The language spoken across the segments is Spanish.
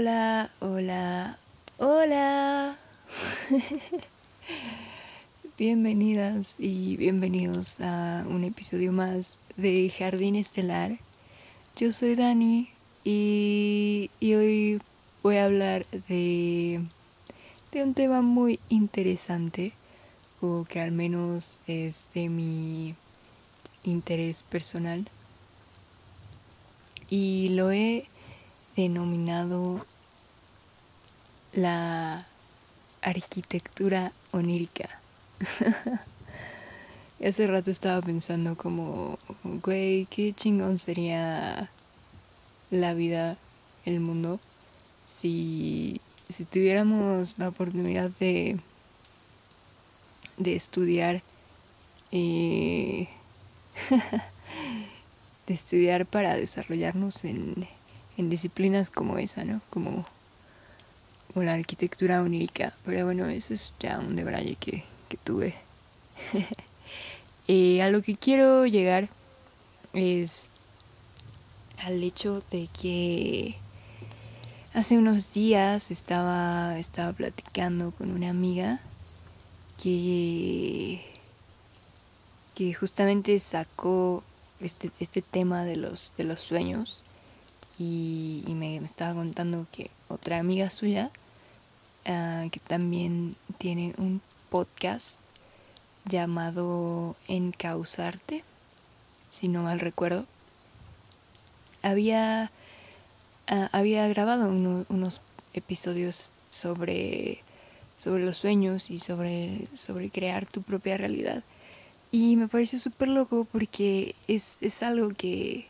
Hola, hola, hola. Bienvenidas y bienvenidos a un episodio más de Jardín Estelar. Yo soy Dani y, hoy voy a hablar de, de un tema muy interesante o que al menos es de mi interés personal. Y lo he denominado la arquitectura onírica. y hace rato estaba pensando como, güey, qué chingón sería la vida, el mundo, si, si tuviéramos la oportunidad de, de estudiar eh, de estudiar para desarrollarnos en, en disciplinas como esa, ¿no? Como, la arquitectura onírica. Pero bueno, eso es ya un debraye que, que tuve. y a lo que quiero llegar es al hecho de que hace unos días estaba, estaba platicando con una amiga que, que justamente sacó este, este tema de los, de los sueños y, me, estaba contando que otra amiga suya, ah, que también tiene un podcast llamado Encausarte, si no mal recuerdo, había, ah, había grabado unos episodios sobre, sobre los sueños y sobre, sobre crear tu propia realidad. Y me pareció súper loco porque es, es algo que,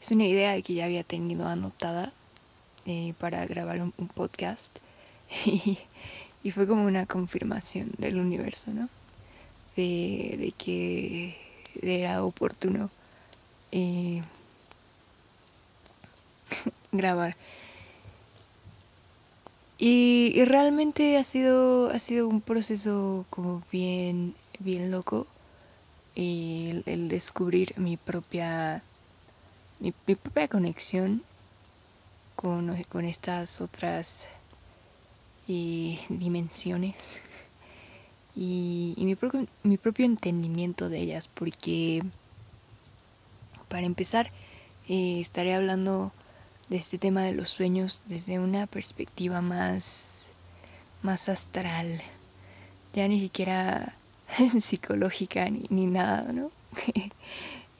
es una idea que ya había tenido anotada eh, para grabar un, podcast y, fue como una confirmación del universo, ¿no? De, que era oportuno eh, grabar. Y, realmente ha sido, ha sido un proceso como bien, bien loco el descubrir mi propia mi, propia conexión con, con estas otras eh, dimensiones y, mi, propio, mi propio entendimiento de ellas, porque para empezar eh, estaré hablando de este tema de los sueños desde una perspectiva más, más astral, ya ni siquiera psicológica ni, ni nada, ¿no?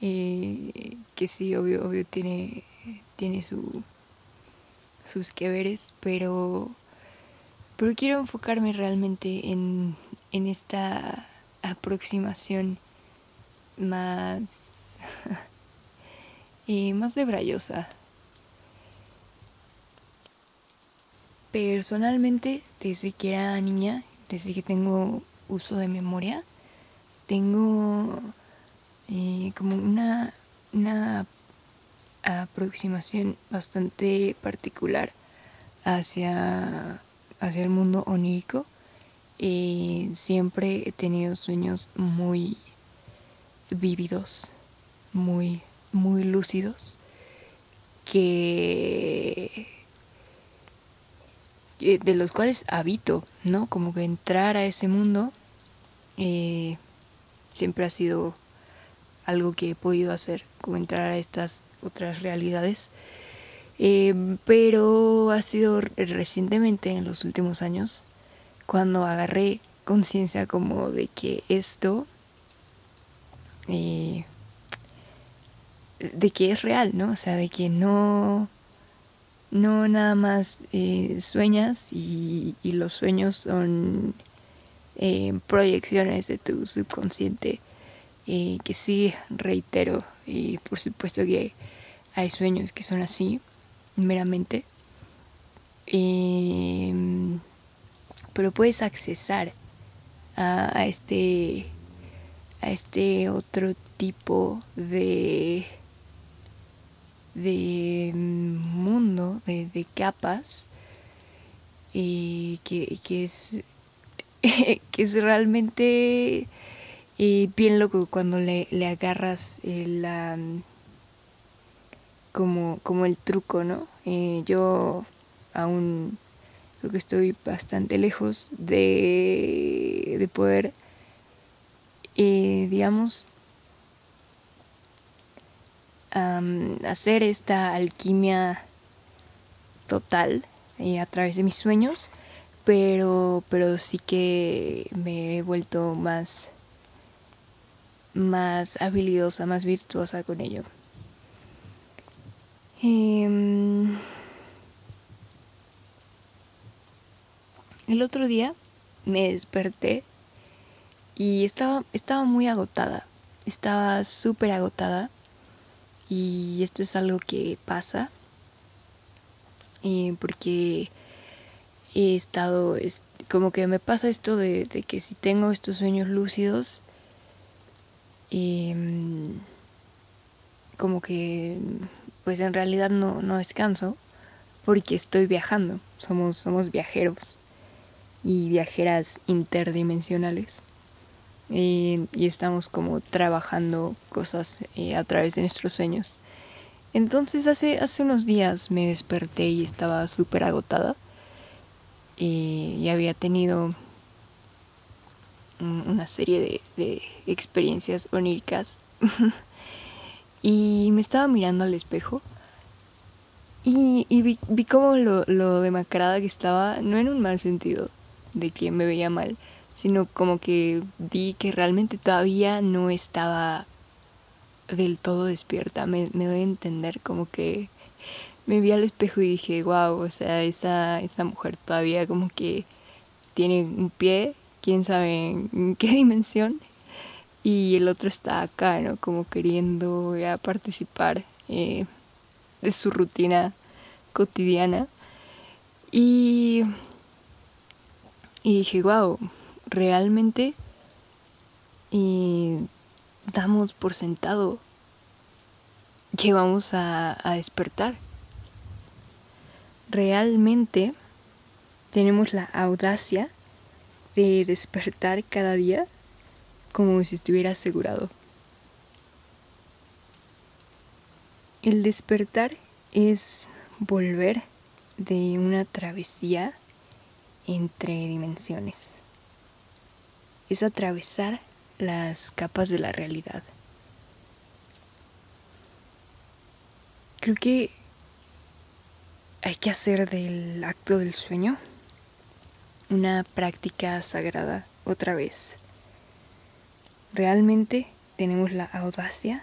Eh, que sí, obvio, obvio tiene, tiene su, sus que veres, pero, pero quiero enfocarme realmente en, en esta aproximación más, eh, más debrayosa. Personalmente, desde que era niña, desde que tengo uso de memoria, tengo eh, como una, una aproximación bastante particular hacia, hacia el mundo onírico. Eh, siempre he tenido sueños muy vívidos, muy, muy lúcidos, que de los cuales habito, ¿no? Como que entrar a ese mundo eh, siempre ha sido algo que he podido hacer, como entrar a estas otras realidades. Eh, pero ha sido recientemente, en los últimos años, cuando agarré conciencia como de que esto, eh, de que es real, ¿no? O sea, de que no, no nada más eh, sueñas y, y, los sueños son proyecciones de tu subconsciente que sí reitero y por supuesto que hay sueños que son así meramente. Em, pero puedes accesar a, este a este otro tipo de de mundo de, capas que, que es que es realmente y bien loco cuando le, le agarras el, como, como el truco, ¿no? Eh, yo aún creo que estoy bastante lejos de, de poder, eh, digamos, hacer esta alquimia total eh, a través de mis sueños, pero, pero sí que me he vuelto más, más habilidosa, más virtuosa con ello. Em, el otro día me desperté y estaba, estaba muy agotada, estaba súper agotada y esto es algo que pasa eh, porque he estado, como que me pasa esto de, que si tengo estos sueños lúcidos, em, como que pues en realidad no, no descanso porque estoy viajando, somos, somos viajeros y viajeras interdimensionales. Y estamos como trabajando cosas eh, a través de nuestros sueños. Entonces hace, hace unos días me desperté y estaba súper agotada y había tenido una serie de, experiencias oníricas. Y me estaba mirando al espejo y, vi, vi como lo, lo demacrada que estaba, no en un mal sentido, de que me veía mal, sino como que vi que realmente todavía no estaba del todo despierta, me, doy a entender como que me vi al espejo y dije, wow, o sea, esa, esa mujer todavía como que tiene un pie, quién sabe en qué dimensión, y el otro está acá, ¿no? Como queriendo ya participar eh, de su rutina cotidiana. Y, y dije, wow, realmente damos por sentado que vamos a despertar. Realmente tenemos la audacia de despertar cada día como si estuviera asegurado. El despertar es volver de una travesía entre dimensiones. Es atravesar las capas de la realidad. Creo que hay que hacer del acto del sueño una práctica sagrada otra vez. Realmente tenemos la audacia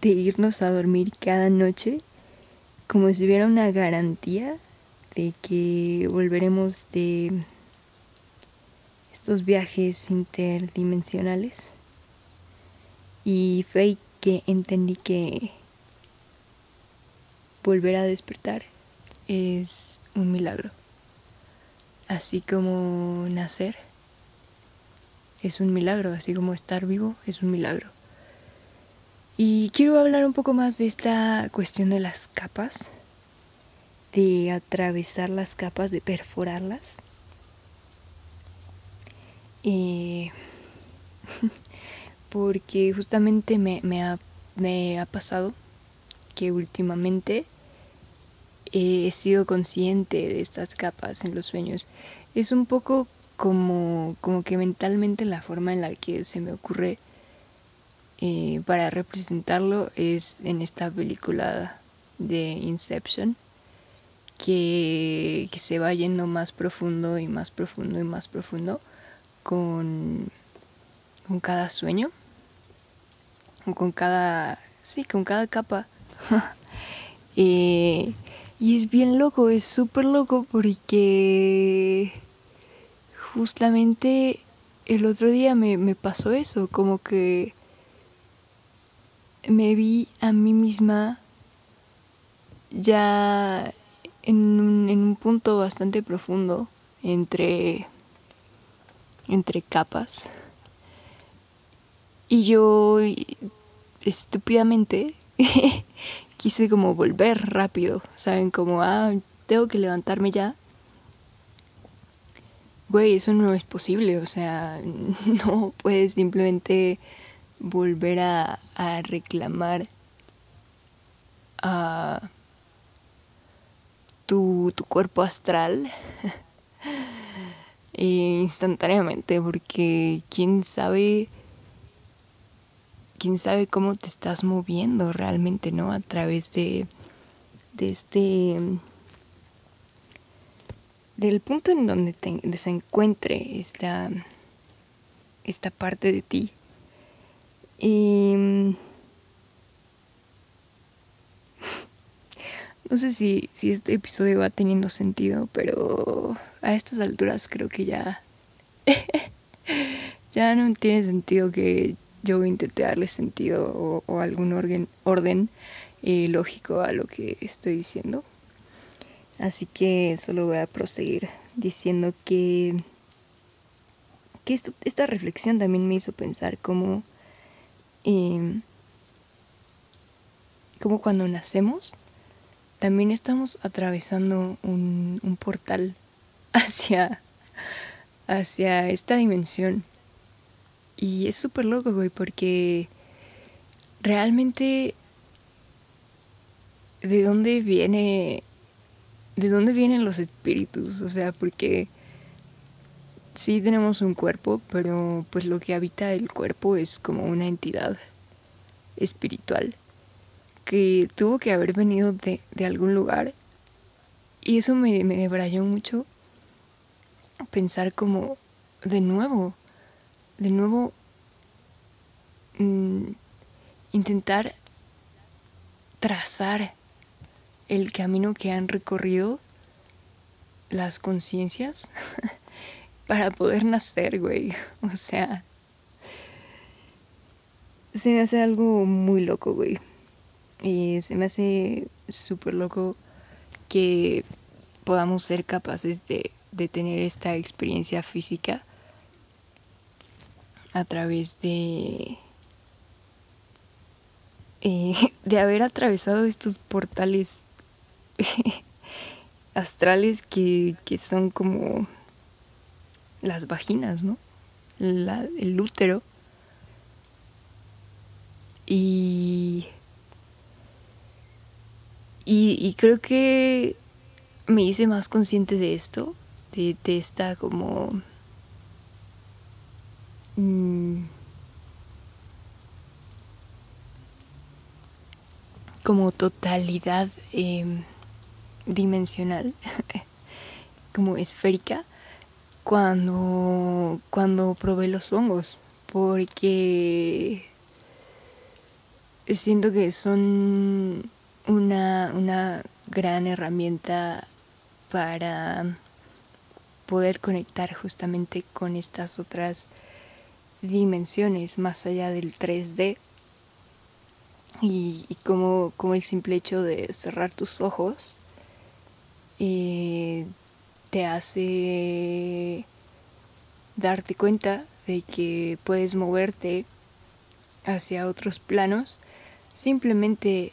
de irnos a dormir cada noche como si hubiera una garantía de que volveremos de estos viajes interdimensionales y fue que entendí que volver a despertar es un milagro así como nacer es un milagro así como estar vivo es un milagro y quiero hablar un poco más de esta cuestión de las capas, de atravesar las capas, de perforarlas. Y porque justamente me, me ha pasado que últimamente he sido consciente de estas capas en los sueños. Es un poco como, como que mentalmente la forma en la que se me ocurre eh, para representarlo es en esta película de Inception que, se va yendo más profundo y más profundo y más profundo con, con cada sueño o con cada sí con cada capa eh, y es bien loco es súper loco porque justamente el otro día me, me pasó eso como que me vi a mí misma ya en un, punto bastante profundo entre, entre capas. Y yo estúpidamente quise como volver rápido, ¿saben? Como, ah, tengo que levantarme ya. Güey, eso no es posible, o sea, no puedes simplemente volver a, reclamar a tu, tu cuerpo astral instantáneamente porque quién sabe quién sabe cómo te estás moviendo realmente no a través de de este del punto en donde se encuentre esta esta parte de ti. Y no sé si, si este episodio va teniendo sentido pero a estas alturas creo que ya ya no tiene sentido que yo intente darle sentido o, algún orden, eh, lógico a lo que estoy diciendo. Así que solo voy a proseguir diciendo que, que esta reflexión también me hizo pensar cómo, eh, cómo cuando nacemos también estamos atravesando un, un portal hacia, hacia esta dimensión. Y es súper loco, güey, porque realmente de dónde viene de dónde vienen los espíritus, o sea, porque sí tenemos un cuerpo, pero pues lo que habita el cuerpo es como una entidad espiritual que tuvo que haber venido de, de algún lugar. Y eso me, me debrayó mucho pensar como de nuevo, de nuevo mm, intentar trazar el camino que han recorrido las conciencias para poder nacer, güey. O sea, se me hace algo muy loco, güey. Y se me hace súper loco que podamos ser capaces de, de tener esta experiencia física a través de eh, de haber atravesado estos portales astrales que, son como las vaginas, ¿no? el útero. Y, y, creo que me hice más consciente de esto, de, esta como... Mm, como totalidad em, dimensional, como esférica, cuando, cuando probé los hongos, porque siento que son una, una gran herramienta para poder conectar justamente con estas otras dimensiones más allá del 3D y, como, como el simple hecho de cerrar tus ojos eh, te hace darte cuenta de que puedes moverte hacia otros planos simplemente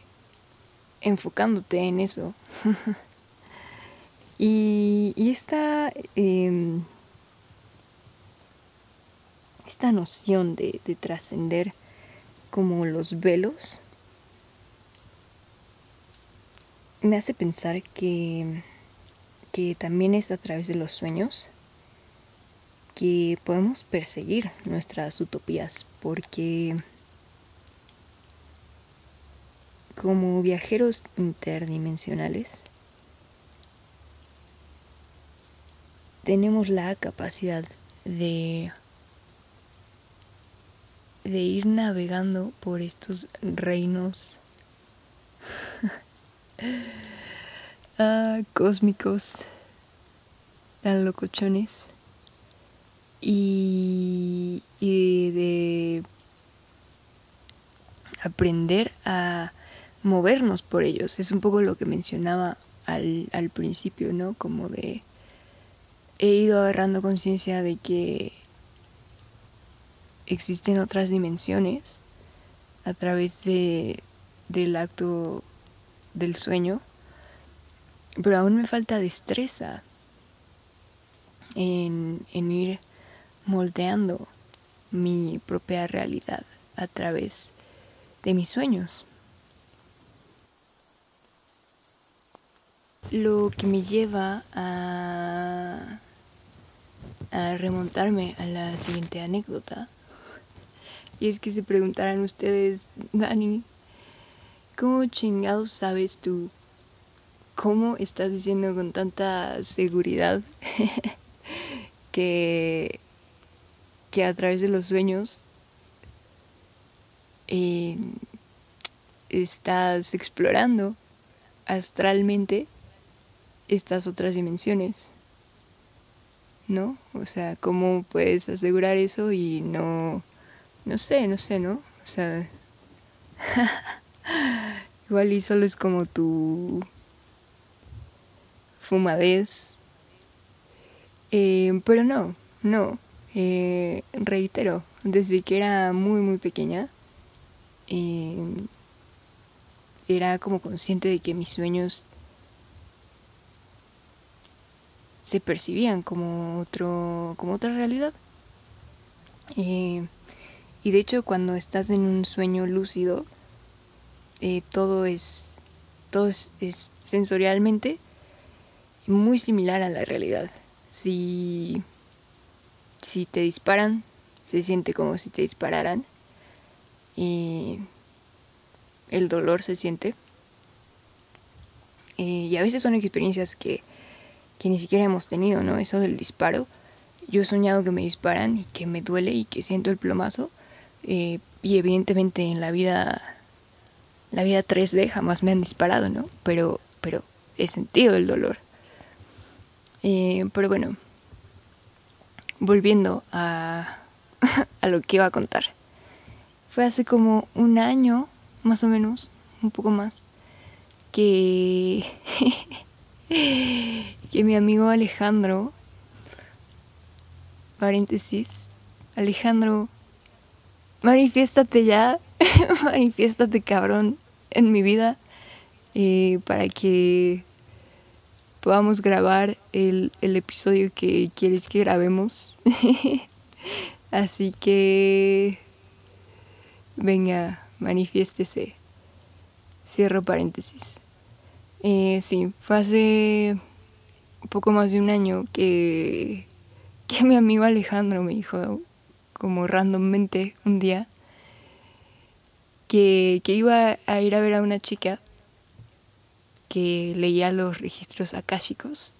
enfocándote en eso. y, esta, em, esta noción de, de trascender como los velos me hace pensar que que también es a través de los sueños que podemos perseguir nuestras utopías, porque como viajeros interdimensionales tenemos la capacidad de de ir navegando por estos reinos Ah, cósmicos, tan locochones y, y de aprender a movernos por ellos. Es un poco lo que mencionaba al, al principio, ¿no? Como de he ido agarrando conciencia de que existen otras dimensiones a través de, del acto del sueño pero aún me falta destreza en, ir moldeando mi propia realidad a través de mis sueños. Lo que me lleva a, a remontarme a la siguiente anécdota. Y es que se preguntarán ustedes, Dani, ¿cómo chingados sabes tú? ¿Cómo estás diciendo con tanta seguridad que, que a través de los sueños eh, estás explorando astralmente estas otras dimensiones. ¿No? O sea, ¿cómo puedes asegurar eso y no... No sé, no sé, ¿no? O sea... igual y solo es como tu fumadez. Eh, pero no, no. Eh, reitero, desde que era muy, muy pequeña, eh, era como consciente de que mis sueños se percibían como otro como otra realidad y de hecho cuando estás en un sueño lúcido eh, todo es todo es, sensorialmente muy similar a la realidad si si te disparan se siente como si te dispararan y el dolor se siente y a veces son experiencias que que ni siquiera hemos tenido, ¿no? Eso del disparo. Yo he soñado que me disparan y que me duele y que siento el plomazo. Eh, y evidentemente en la vida, la vida 3D jamás me han disparado, ¿no? Pero, pero he sentido el dolor. Eh, pero bueno, volviendo a, a lo que iba a contar. Fue hace como un año, más o menos, un poco más, que que mi amigo Alejandro, paréntesis, Alejandro, manifiéstate ya, manifiéstate cabrón en mi vida eh, para que podamos grabar el, el episodio que quieres que grabemos. Así que, venga, manifiéstese. Cierro paréntesis. Eh, sí, fue hace poco más de un año que, que mi amigo Alejandro me dijo como randommente un día que, que iba a ir a ver a una chica que leía los registros akáshicos.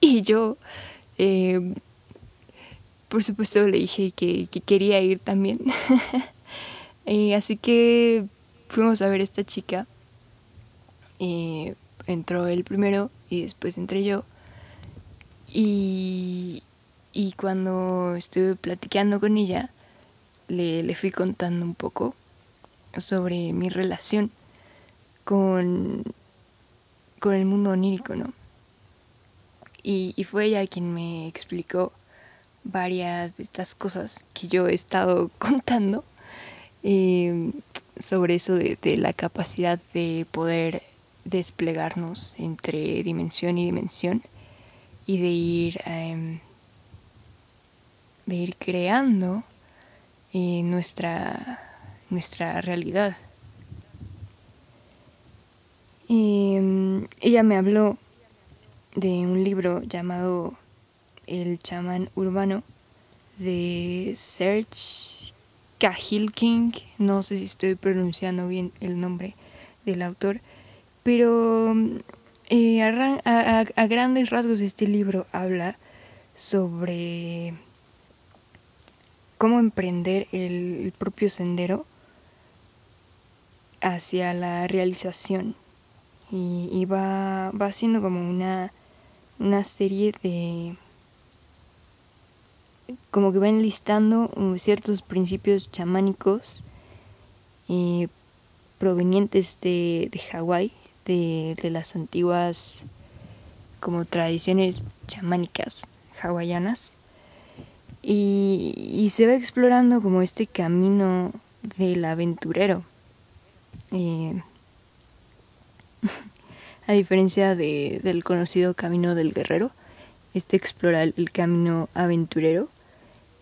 Y yo eh, por supuesto le dije que, que quería ir también. Eh, así que fuimos a ver a esta chica. Entró él primero y después entré yo. Y, y cuando estuve platicando con ella, le, le, fui contando un poco sobre mi relación con, con el mundo onírico, ¿no? Y, y fue ella quien me explicó varias de estas cosas que yo he estado contando eh, sobre eso de, de, la capacidad de poder desplegarnos entre dimensión y dimensión y de ir, em, de ir creando eh, nuestra, nuestra realidad. Em, ella me habló de un libro llamado El chamán urbano de Serge King no sé si estoy pronunciando bien el nombre del autor, pero eh, a, grandes rasgos este libro habla sobre cómo emprender el, propio sendero hacia la realización. Y, va, va siendo como una, una serie de... como que va enlistando um, ciertos principios chamánicos eh, provenientes de, de Hawái, de, las antiguas como tradiciones chamánicas hawaianas y, se va explorando como este camino del aventurero eh, a diferencia del conocido camino del guerrero este explora el, camino aventurero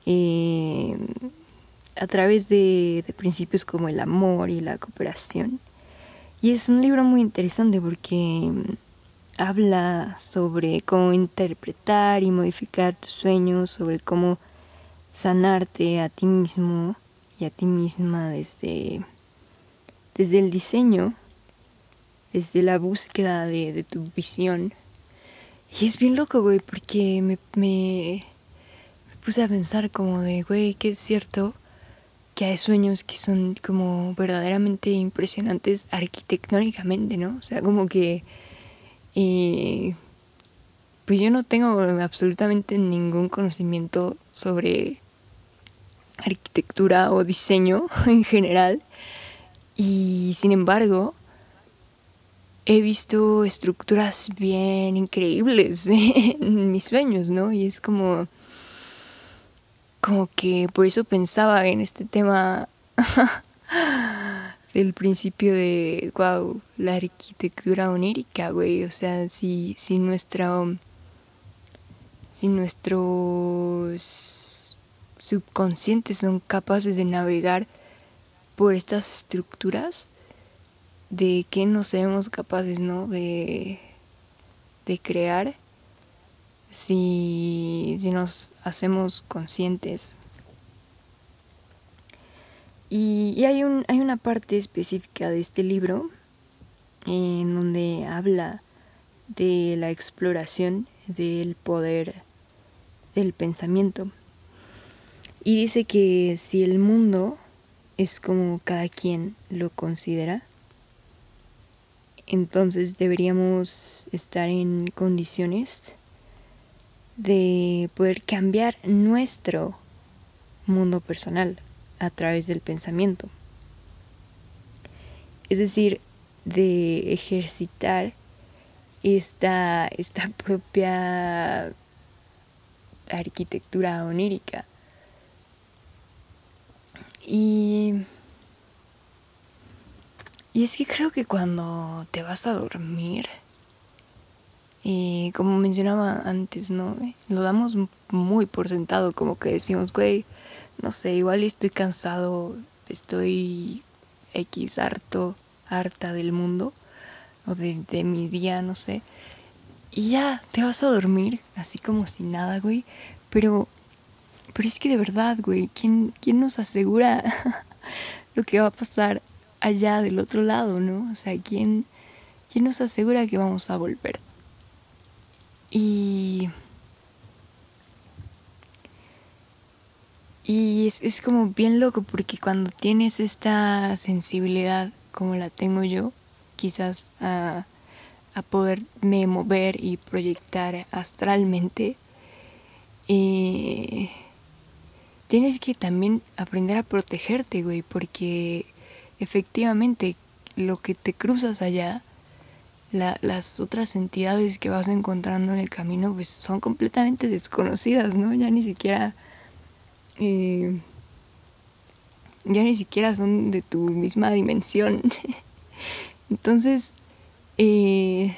eh, a través de principios como el amor y la cooperación. Y es un libro muy interesante porque habla sobre cómo interpretar y modificar tus sueños, sobre cómo sanarte a ti mismo y a ti misma desde, desde el diseño, desde la búsqueda de, tu visión. Y es bien loco, güey, porque me, me, puse a pensar como de, güey, que es cierto que hay sueños que son como verdaderamente impresionantes arquitectónicamente, ¿no? O sea, como que... Eh, pues yo no tengo absolutamente ningún conocimiento sobre arquitectura o diseño en general. Y sin embargo, he visto estructuras bien increíbles en mis sueños, ¿no? Y es como, como que por eso pensaba en este tema del principio de, wow, la arquitectura onírica, güey. O sea, si, si nuestra, si nuestros subconscientes son capaces de navegar por estas estructuras, de que no seremos capaces, ¿no? De, de crear si, si nos hacemos conscientes. Y, y, hay, un, hay una parte específica de este libro en donde habla de la exploración del poder del pensamiento. Y dice que si el mundo es como cada quien lo considera, entonces deberíamos estar en condiciones de poder cambiar nuestro mundo personal a través del pensamiento. Es decir, de ejercitar esta, esta propia arquitectura onírica y, y es que creo que cuando te vas a dormir, y como mencionaba antes, ¿no? Lo damos muy por sentado, como que decimos, güey, no sé, igual estoy cansado, estoy X harto, harta del mundo, o de, de mi día, no sé. Y ya, te vas a dormir, así como si nada, güey. Pero pero es que de verdad, güey, ¿quién, quién nos asegura lo que va a pasar allá del otro lado, no? O sea, ¿quién, quién nos asegura que vamos a volver? Y... Y es, es como bien loco porque cuando tienes esta sensibilidad como la tengo yo, quizás a, a poderme mover y proyectar astralmente, eh, tienes que también aprender a protegerte, güey, porque efectivamente lo que te cruzas allá, las otras entidades que vas encontrando en el camino, pues son completamente desconocidas, ¿no? Ya ni siquiera... Eh, ya ni siquiera son de tu misma dimensión. Entonces, eh,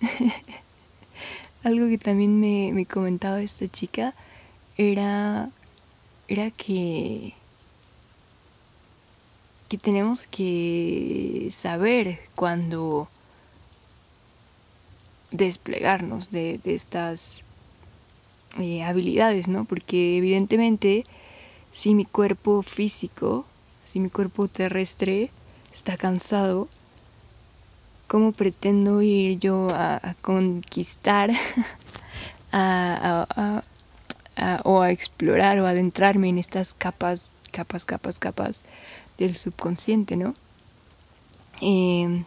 algo que también me comentaba esta chica era era que, que tenemos que saber cuándo desplegarnos de, estas eh, habilidades, ¿no? Porque evidentemente si mi cuerpo físico, si mi cuerpo terrestre está cansado, ¿cómo pretendo ir yo a, conquistar, a, o a explorar o adentrarme en estas capas, capas, capas, capas del subconsciente, ¿no? Em,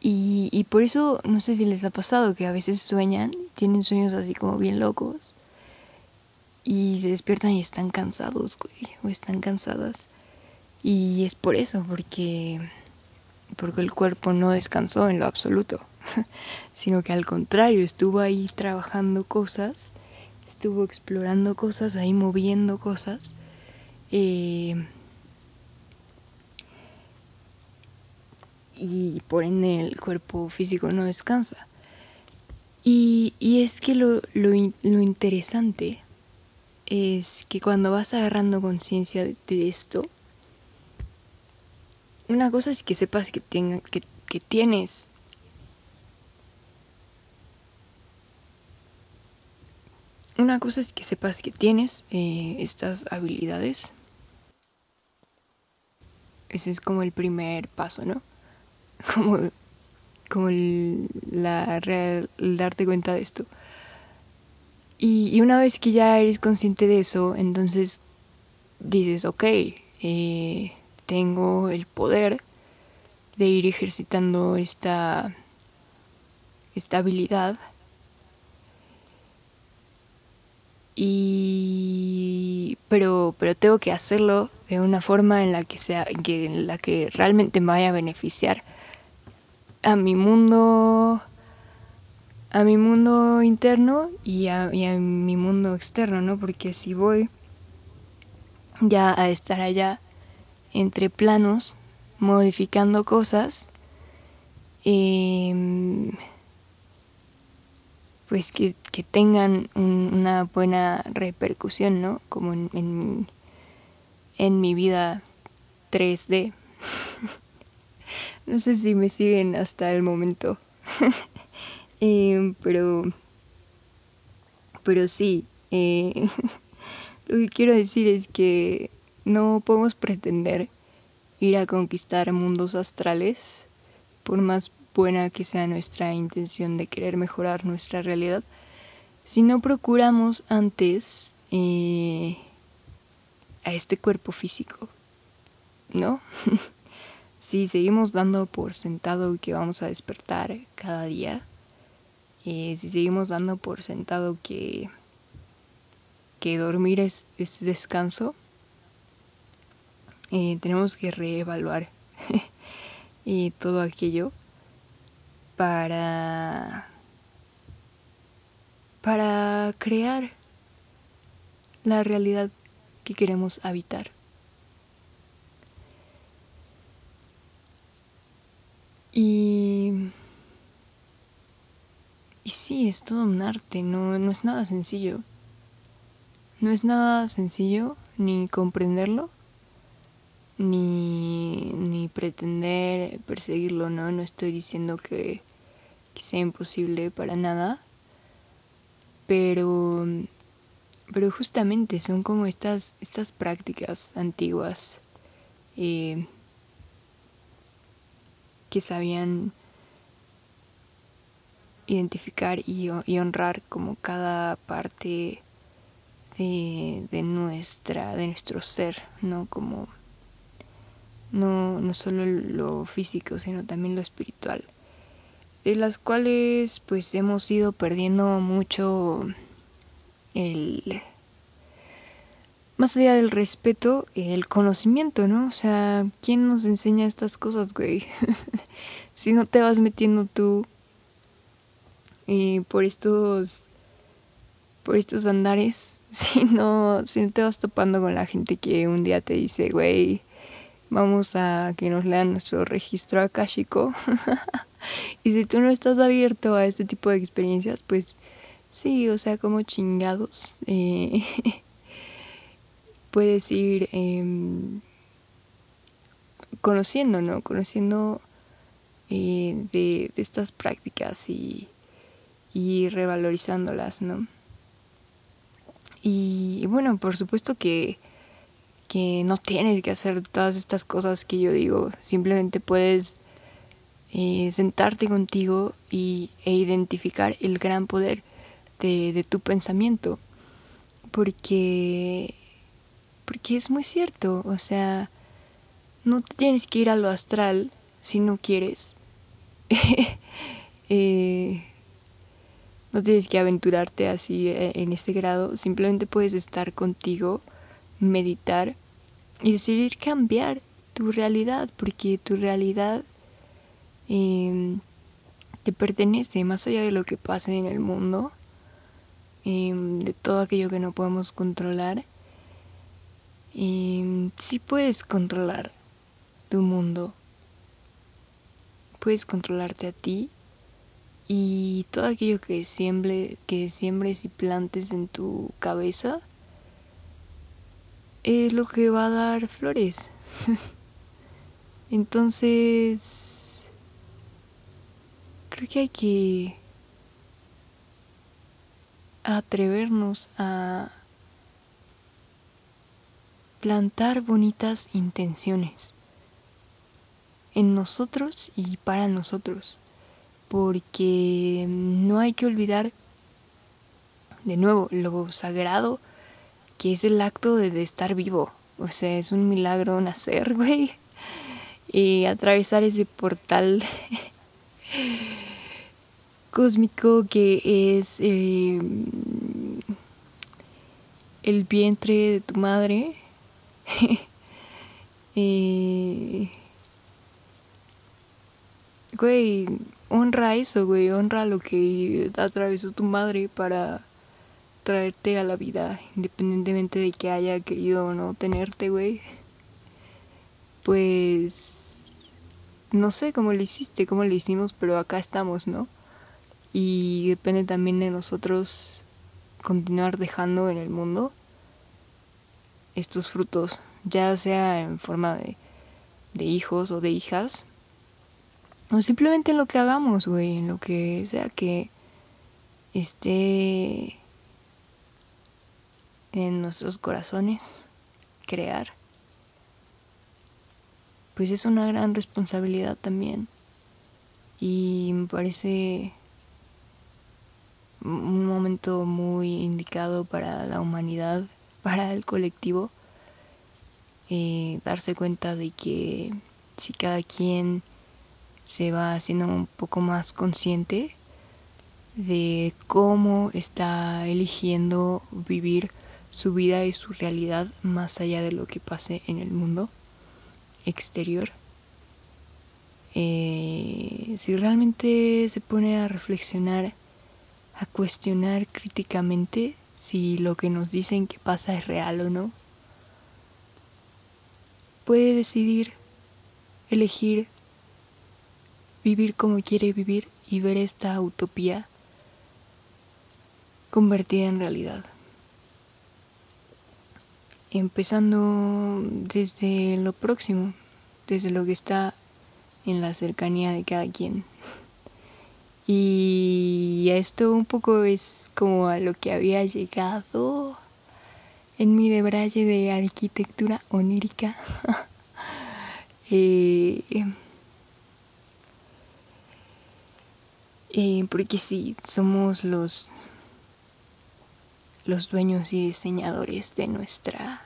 y, y, por eso, no sé si les ha pasado que a veces sueñan, tienen sueños así como bien locos, y se despiertan y están cansados, güey, o están cansadas. Y es por eso, porque, porque el cuerpo no descansó en lo absoluto. sino que al contrario, estuvo ahí trabajando cosas, estuvo explorando cosas, ahí moviendo cosas. Eh, y por ende el cuerpo físico no descansa. Y, es que lo, lo, lo, interesante es que cuando vas agarrando conciencia de, esto, una cosa es que sepas que, tenga, que, que tienes una cosa es que sepas que tienes eh, estas habilidades. Ese es como el primer paso, ¿no? Como, como el, la real, darte cuenta de esto. Y, y, una vez que ya eres consciente de eso, entonces dices, ok, eh, tengo el poder de ir ejercitando esta, esta habilidad y pero pero tengo que hacerlo de una forma en la que sea en la que realmente me vaya a beneficiar a mi mundo a mi mundo interno y a, mi mundo externo no porque si voy ya a estar allá entre planos modificando cosas eh, pues que, que tengan un, una buena repercusión, ¿no? Como en, en, en mi vida 3D. no sé si me siguen hasta el momento. eh, pero, pero sí, eh, lo que quiero decir es que no podemos pretender ir a conquistar mundos astrales por más buena que sea nuestra intención de querer mejorar nuestra realidad, si no procuramos antes eh, a este cuerpo físico, ¿no? si seguimos dando por sentado que vamos a despertar cada día, eh, si seguimos dando por sentado que, que dormir es, es descanso, eh, tenemos que reevaluar todo aquello para para crear la realidad que queremos habitar. Y, y sí, es todo un arte, no, no es nada sencillo. No es nada sencillo ni comprenderlo, ni, ni pretender perseguirlo, ¿no? No estoy diciendo que, sea imposible para nada, pero, pero justamente son como estas, estas prácticas antiguas eh, que sabían identificar y, y, honrar como cada parte de, de nuestra de nuestro ser no como no, no solo lo físico, sino también lo espiritual, de las cuales pues hemos ido perdiendo mucho el... Más allá del respeto, el conocimiento, ¿no? O sea, ¿quién nos enseña estas cosas, güey? si no te vas metiendo tú eh, por estos por estos andares, si no, si no te vas topando con la gente que un día te dice, güey, vamos a que nos lean nuestro registro akashico. y si tú no estás abierto a este tipo de experiencias, pues sí, o sea, como chingados. Eh, puedes ir eh, conociendo, ¿no? Conociendo eh, de, estas prácticas y, y revalorizándolas, ¿no? Y bueno, por supuesto que que no tienes que hacer todas estas cosas que yo digo, simplemente puedes eh, sentarte contigo y, e identificar el gran poder de, tu pensamiento, porque, porque es muy cierto, o sea, no tienes que ir a lo astral si no quieres. eh, no tienes que aventurarte así eh, en ese grado, simplemente puedes estar contigo meditar y decidir cambiar tu realidad, porque tu realidad eh, te pertenece más allá de lo que pase en el mundo, eh, de todo aquello que no podemos controlar. Eh, sí puedes controlar tu mundo, puedes controlarte a ti y todo aquello que que siembres y plantes en tu cabeza es lo que va a dar flores. Entonces, creo que hay que atrevernos a plantar bonitas intenciones en nosotros y para nosotros, porque no hay que olvidar de nuevo lo sagrado que es el acto de, estar vivo. O sea, es un milagro nacer, güey. Y atravesar ese portal cósmico que es eh, el vientre de tu madre. eh, güey, honra eso, güey, honra lo que atravesó tu madre para traerte a la vida, independientemente de que haya querido o no tenerte, güey. Pues no sé cómo lo hiciste, cómo lo hicimos, pero acá estamos, ¿no? Y depende también de nosotros continuar dejando en el mundo estos frutos, ya sea en forma de, de hijos o de hijas, o simplemente en lo que hagamos, güey, en lo que sea que esté en nuestros corazones, crear, pues es una gran responsabilidad también. Y me parece un momento muy indicado para la humanidad, para el colectivo, eh, darse cuenta de que si cada quien se va haciendo un poco más consciente de cómo está eligiendo vivir su vida y su realidad más allá de lo que pase en el mundo exterior. Eh, si realmente se pone a reflexionar, a cuestionar críticamente si lo que nos dicen que pasa es real o no, puede decidir, elegir vivir como quiere vivir y ver esta utopía convertida en realidad. Empezando desde lo próximo, desde lo que está en la cercanía de cada quien. Y esto un poco es como a lo que había llegado en mi debraye de arquitectura onírica. eh, Eh, porque sí, somos los, los dueños y diseñadores de nuestra,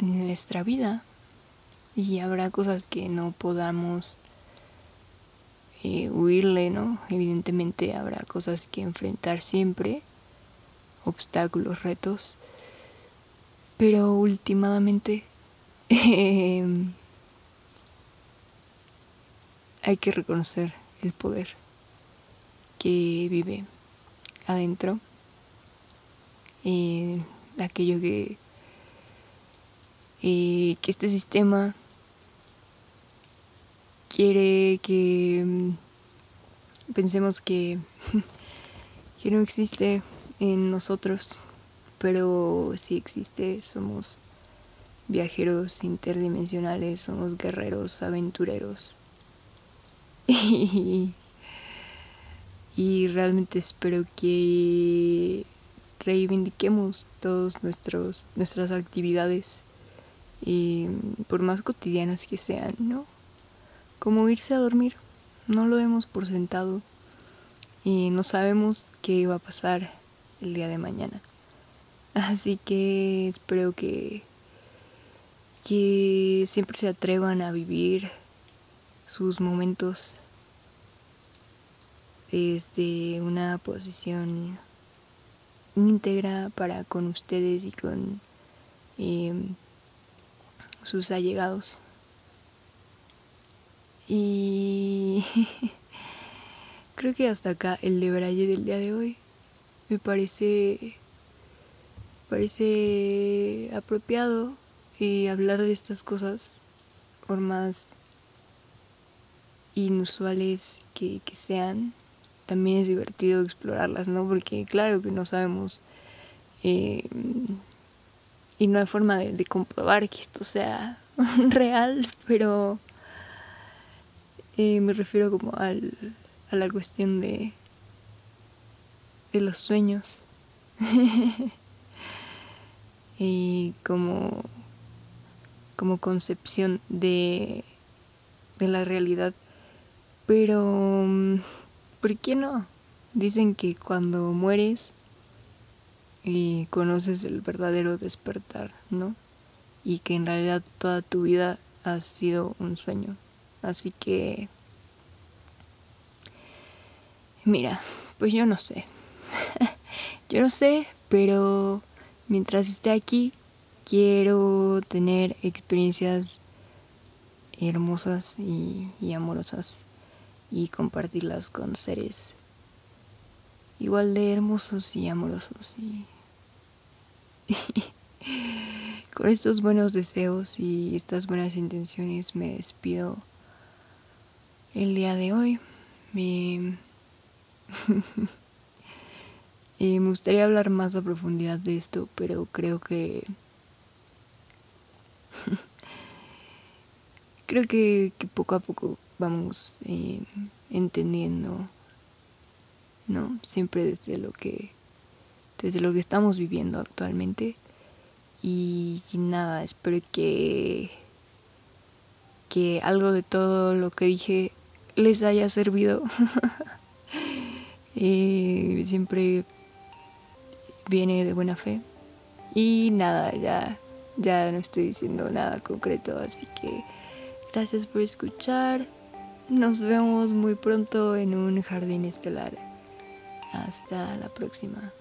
nuestra vida. Y habrá cosas que no podamos eh, huirle, ¿no? Evidentemente habrá cosas que enfrentar siempre, obstáculos, retos. Pero últimamente em, hay que reconocer el poder que vive adentro. Aquello que que este sistema quiere que mm, pensemos que, que no existe en nosotros, pero sí existe, somos viajeros interdimensionales, somos guerreros, aventureros, realmente espero que reivindiquemos todos nuestros nuestras actividades por más cotidianas que sean no como irse a dormir. No lo vemos por sentado. Y no sabemos qué va a pasar el día de mañana. Así que espero que que siempre se atrevan a vivir sus momentos desde una posición íntegra para con ustedes y con em, sus allegados. Y creo que hasta acá el de Braille del día de hoy me parece parece apropiado eh, hablar de estas cosas por más inusuales que, sean, también es divertido explorarlas, ¿no? Porque claro que no sabemos eh, y no hay forma de, comprobar que esto sea real, pero eh, me refiero como al, a la cuestión de, de los sueños. y como, como concepción de, de la realidad. Pero, mm, ¿por qué no? Dicen que cuando mueres y conoces el verdadero despertar, ¿no? Y que en realidad toda tu vida ha sido un sueño. Así que, mira, pues yo no sé. yo no sé, pero mientras esté aquí, quiero tener experiencias hermosas y amorosas y compartirlas con seres igual de hermosos y amorosos y con estos buenos deseos y estas buenas intenciones me despido el día de hoy. Me, me gustaría hablar más a profundidad de esto, pero creo que creo que, poco a poco vamos eh, entendiendo, ¿no? Siempre desde lo que desde lo que estamos viviendo actualmente. Y, nada, espero que, que algo de todo lo que dije les haya servido. Eh, siempre viene de buena fe. Y nada, ya, ya no estoy diciendo nada concreto, así que gracias por escuchar. Nos vemos muy pronto en un jardín estelar. Hasta la próxima.